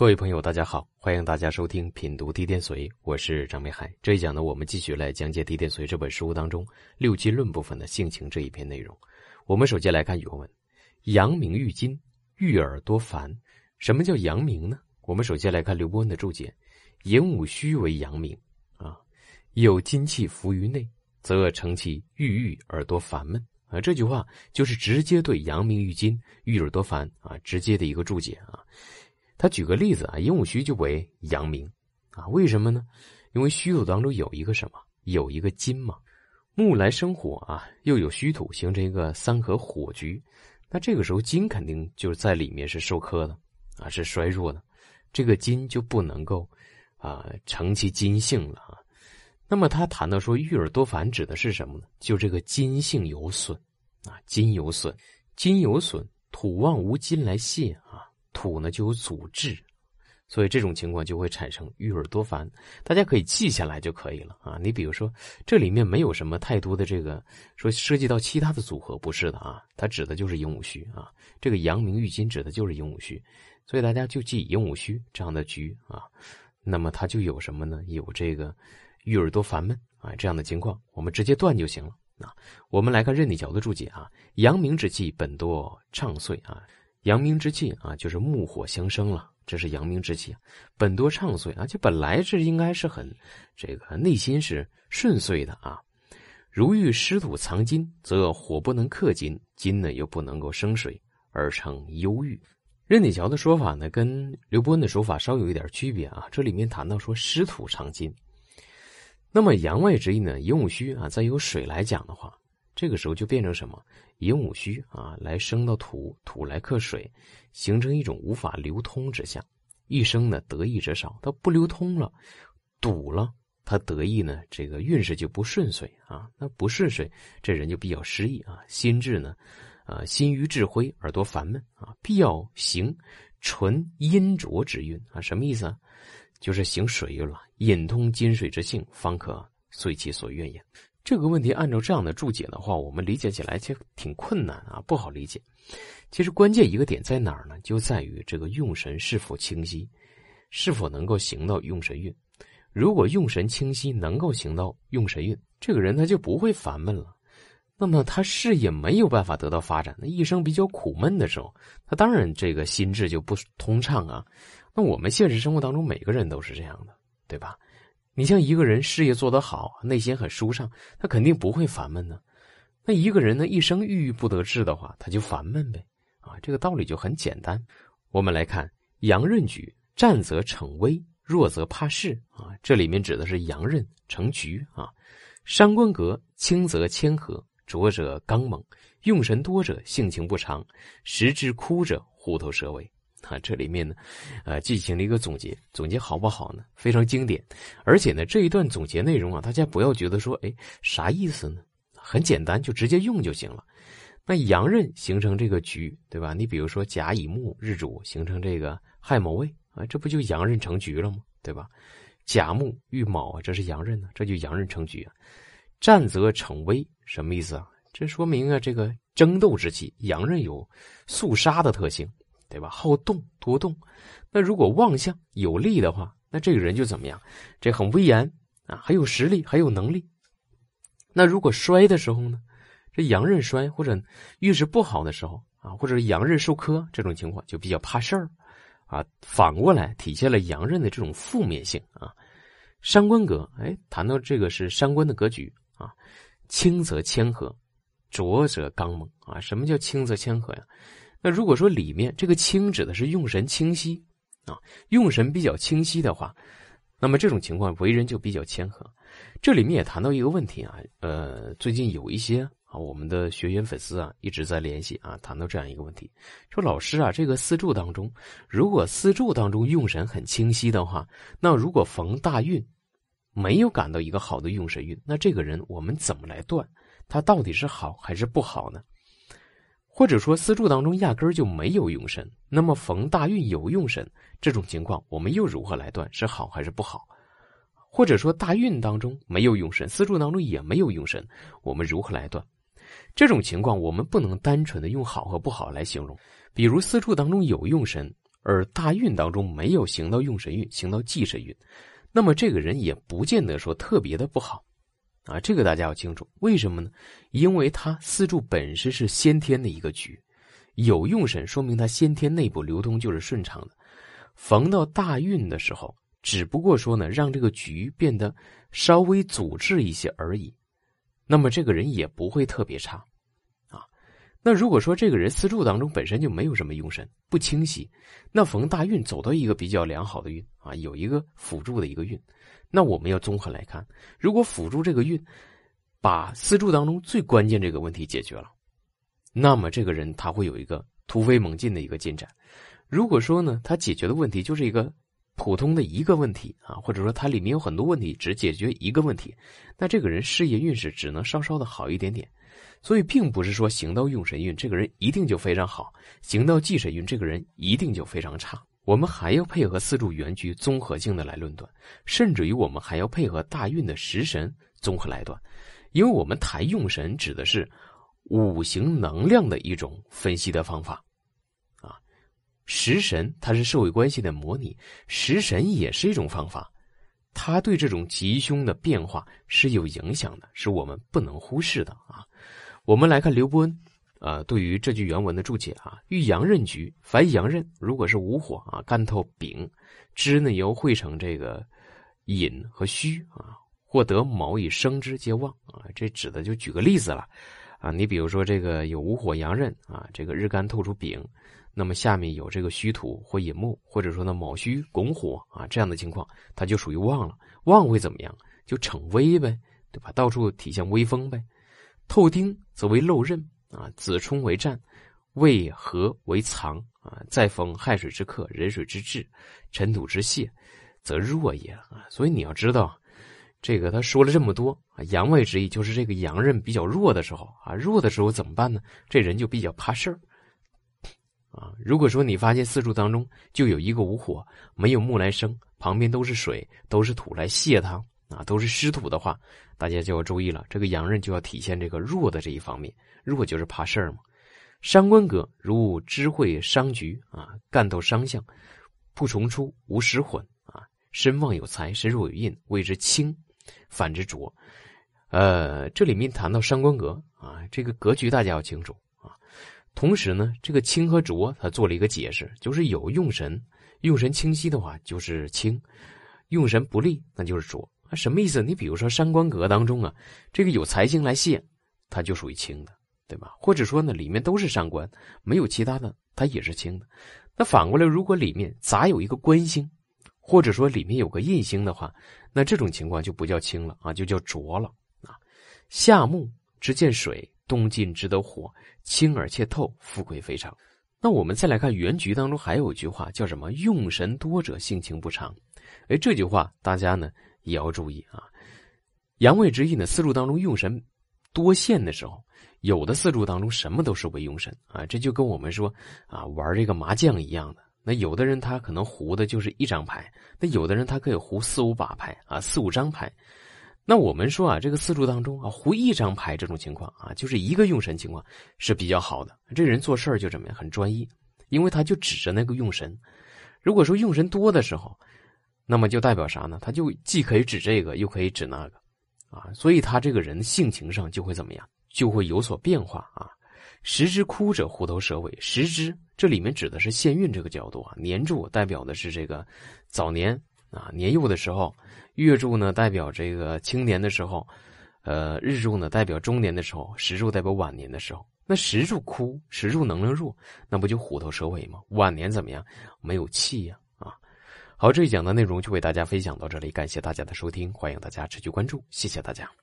各位朋友，大家好，欢迎大家收听品读地电髓，我是张美海。这一讲呢，我们继续来讲解《地电髓》这本书当中六经论部分的性情这一篇内容。我们首先来看原文：阳明郁金，郁耳多烦。什么叫阳明呢？我们首先来看刘伯温的注解：寅午戌为阳明啊，有金气浮于内，则成其郁郁而多烦闷啊。这句话就是直接对阳明郁金，郁耳多烦啊，直接的一个注解啊。他举个例子啊，寅午戌就为阳明，啊，为什么呢？因为虚土当中有一个什么？有一个金嘛，木来生火啊，又有虚土形成一个三合火局，那这个时候金肯定就是在里面是受克的，啊，是衰弱的，这个金就不能够啊成其金性了啊。那么他谈到说郁而多烦指的是什么呢？就这个金性有损啊，金有损，金有损，土旺无金来泄啊。土呢就有阻滞，所以这种情况就会产生郁而多烦。大家可以记下来就可以了啊。你比如说，这里面没有什么太多的这个说涉及到其他的组合，不是的啊。它指的就是寅午戌啊。这个阳明郁金指的就是寅午戌，所以大家就记寅午戌这样的局啊。那么它就有什么呢？有这个郁而多烦闷啊这样的情况，我们直接断就行了啊。我们来看任你桥的注解啊，阳明之气本多畅遂啊。阳明之气啊，就是木火相生了，这是阳明之气，本多畅遂啊，就本来这应该是很这个内心是顺遂的啊。如遇湿土藏金，则火不能克金，金呢又不能够生水，而成忧郁。任铁桥的说法呢，跟刘伯温的说法稍有一点区别啊。这里面谈到说湿土藏金，那么阳外之意呢，寅午戌啊，再由水来讲的话。这个时候就变成什么？寅午戌啊，来生到土，土来克水，形成一种无法流通之象。一生呢得意者少，它不流通了，堵了，他得意呢，这个运势就不顺遂啊。那不顺遂，这人就比较失意啊。心智呢，啊，心于智灰耳朵烦闷啊。必要行纯阴浊之运啊，什么意思啊？就是行水运了，引通金水之性，方可遂其所愿也。这个问题按照这样的注解的话，我们理解起来其实挺困难啊，不好理解。其实关键一个点在哪儿呢？就在于这个用神是否清晰，是否能够行到用神运。如果用神清晰，能够行到用神运，这个人他就不会烦闷了。那么他事业没有办法得到发展，那一生比较苦闷的时候，他当然这个心智就不通畅啊。那我们现实生活当中每个人都是这样的，对吧？你像一个人事业做得好，内心很舒畅，他肯定不会烦闷呢。那一个人呢，一生郁郁不得志的话，他就烦闷呗。啊，这个道理就很简单。我们来看阳刃局，战则逞威，弱则怕事啊。这里面指的是阳刃成局啊。伤官格轻则谦和，浊者刚猛，用神多者性情不长，时之枯者虎头蛇尾。啊，这里面呢，呃，进行了一个总结，总结好不好呢？非常经典，而且呢，这一段总结内容啊，大家不要觉得说，哎，啥意思呢？很简单，就直接用就行了。那阳刃形成这个局，对吧？你比如说甲乙木日主形成这个亥卯未啊，这不就阳刃成局了吗？对吧？甲木遇卯啊，这是阳刃呢，这就阳刃成局啊。战则逞威，什么意思啊？这说明啊，这个争斗之气，阳刃有肃杀的特性。对吧？好动多动，那如果望相有利的话，那这个人就怎么样？这很威严啊，很有实力，很有能力。那如果衰的时候呢？这阳刃衰或者运势不好的时候啊，或者是阳刃受克这种情况，就比较怕事儿啊。反过来体现了阳刃的这种负面性啊。伤官格，哎，谈到这个是伤官的格局啊。轻则谦和，浊则刚猛啊。什么叫轻则谦和呀？那如果说里面这个清指的是用神清晰，啊，用神比较清晰的话，那么这种情况为人就比较谦和。这里面也谈到一个问题啊，呃，最近有一些啊我们的学员粉丝啊一直在联系啊，谈到这样一个问题，说老师啊，这个四柱当中，如果四柱当中用神很清晰的话，那如果逢大运，没有感到一个好的用神运，那这个人我们怎么来断他到底是好还是不好呢？或者说四柱当中压根儿就没有用神，那么逢大运有用神这种情况，我们又如何来断是好还是不好？或者说大运当中没有用神，四柱当中也没有用神，我们如何来断？这种情况我们不能单纯的用好和不好来形容。比如四柱当中有用神，而大运当中没有行到用神运，行到忌神运，那么这个人也不见得说特别的不好，啊，这个大家要清楚。为什么呢？因为他四柱本身是先天的一个局，有用神，说明他先天内部流通就是顺畅的。逢到大运的时候，只不过说呢，让这个局变得稍微阻滞一些而已，那么这个人也不会特别差。那如果说这个人四柱当中本身就没有什么用神，不清晰，那逢大运走到一个比较良好的运啊，有一个辅助的一个运，那我们要综合来看，如果辅助这个运，把四柱当中最关键这个问题解决了，那么这个人他会有一个突飞猛进的一个进展。如果说呢，他解决的问题就是一个普通的一个问题啊，或者说他里面有很多问题，只解决一个问题，那这个人事业运势只能稍稍的好一点点。所以，并不是说行到用神运，这个人一定就非常好；行到忌神运，这个人一定就非常差。我们还要配合四柱原局综合性的来论断，甚至于我们还要配合大运的食神综合来断，因为我们谈用神指的是五行能量的一种分析的方法。啊，食神它是社会关系的模拟，食神也是一种方法，它对这种吉凶的变化是有影响的，是我们不能忽视的啊。我们来看刘伯温，啊，对于这句原文的注解啊，遇阳刃局，凡阳刃如果是无火啊，干透丙，支呢由汇成这个寅和戌啊，获得卯以生之皆旺啊，这指的就举个例子了，啊，你比如说这个有无火阳刃啊，这个日干透出丙，那么下面有这个戌土或寅木，或者说呢卯戌拱火啊，这样的情况，它就属于旺了，旺会怎么样？就逞威呗，对吧？到处体现威风呗。透丁则为漏刃啊，子冲为战，未合为藏啊。再逢亥水之克，壬水之至，尘土之泄，则弱也啊。所以你要知道，这个他说了这么多啊，阳位之意就是这个阳刃比较弱的时候啊，弱的时候怎么办呢？这人就比较怕事儿啊。如果说你发现四柱当中就有一个无火，没有木来生，旁边都是水，都是土来泄它。啊，都是湿土的话，大家就要注意了。这个阳刃就要体现这个弱的这一方面，弱就是怕事儿嘛。伤官格如知会伤局啊，干斗伤相，不重出，无实混啊。身旺有财，身弱有印，谓之轻，反之浊。呃，这里面谈到伤官格啊，这个格局大家要清楚。同时呢，这个清和浊，他做了一个解释，就是有用神，用神清晰的话就是清，用神不利那就是浊。啊，什么意思？你比如说三官格当中啊，这个有财星来泄，它就属于清的，对吧？或者说呢，里面都是伤官，没有其他的，它也是清的。那反过来，如果里面杂有一个官星，或者说里面有个印星的话，那这种情况就不叫清了啊，就叫浊了啊。夏木之见水，冬尽之得火，轻而且透，富贵非常。那我们再来看原局当中还有一句话叫什么？用神多者性情不长。哎，这句话大家呢？也要注意啊，阳位之意呢，四柱当中用神多现的时候，有的四柱当中什么都是为用神啊，这就跟我们说啊玩这个麻将一样的。那有的人他可能胡的就是一张牌，那有的人他可以胡四五把牌啊，四五张牌。那我们说啊，这个四柱当中啊，胡一张牌这种情况啊，就是一个用神情况是比较好的。这人做事儿就怎么样，很专一，因为他就指着那个用神。如果说用神多的时候，那么就代表啥呢？他就既可以指这个，又可以指那个，啊，所以他这个人性情上就会怎么样？就会有所变化啊。时之枯者，虎头蛇尾。时之这里面指的是限运这个角度啊。年柱代表的是这个早年啊，年幼的时候；月柱呢代表这个青年的时候；呃，日柱呢代表中年的时候；时柱代表晚年的时候。那时柱枯，时柱能量弱，那不就虎头蛇尾吗？晚年怎么样？没有气呀。啊好，这一讲的内容就为大家分享到这里，感谢大家的收听，欢迎大家持续关注，谢谢大家。